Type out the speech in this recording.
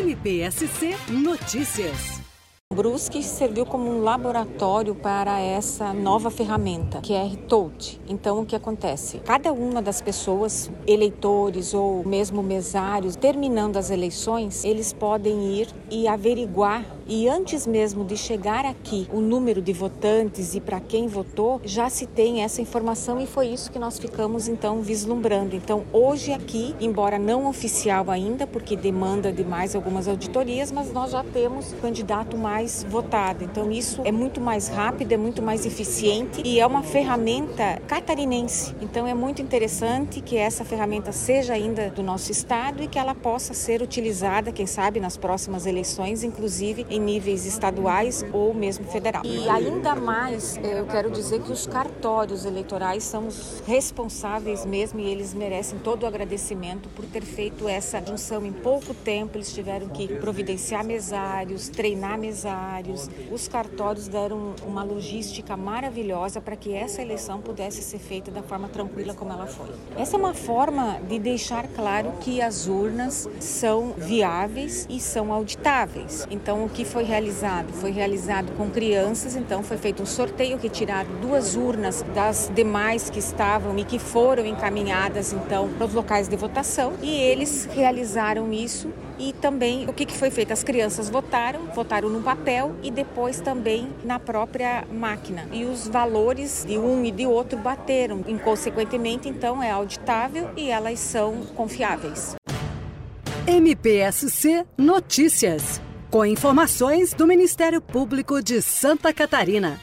MPSC Notícias. Brusque serviu como um laboratório para essa nova ferramenta, que é RTOT. Então, o que acontece? Cada uma das pessoas, eleitores ou mesmo mesários, terminando as eleições, eles podem ir e averiguar e antes mesmo de chegar aqui, o número de votantes e para quem votou, já se tem essa informação e foi isso que nós ficamos então vislumbrando. Então, hoje aqui, embora não oficial ainda, porque demanda de mais algumas auditorias, mas nós já temos candidato mais votado. Então, isso é muito mais rápido, é muito mais eficiente e é uma ferramenta catarinense. Então, é muito interessante que essa ferramenta seja ainda do nosso estado e que ela possa ser utilizada, quem sabe, nas próximas eleições, inclusive em níveis estaduais ou mesmo federal. E ainda mais, eu quero dizer que os cartórios eleitorais são os responsáveis mesmo e eles merecem todo o agradecimento por ter feito essa junção em pouco tempo. Eles tiveram que providenciar mesários, treinar mesários. Os cartórios deram uma logística maravilhosa para que essa eleição pudesse ser feita da forma tranquila como ela foi. Essa é uma forma de deixar claro que as urnas são viáveis e são auditáveis. Então, o que foi realizado? Foi realizado com crianças, então foi feito um sorteio que tiraram duas urnas das demais que estavam e que foram encaminhadas então para os locais de votação e eles realizaram isso e também o que, foi feito? As crianças votaram, votaram no papel e depois também na própria máquina. E os valores de um e de outro bateram. Inconsequentemente, então, é auditável e elas são confiáveis. MPSC Notícias com informações do Ministério Público de Santa Catarina.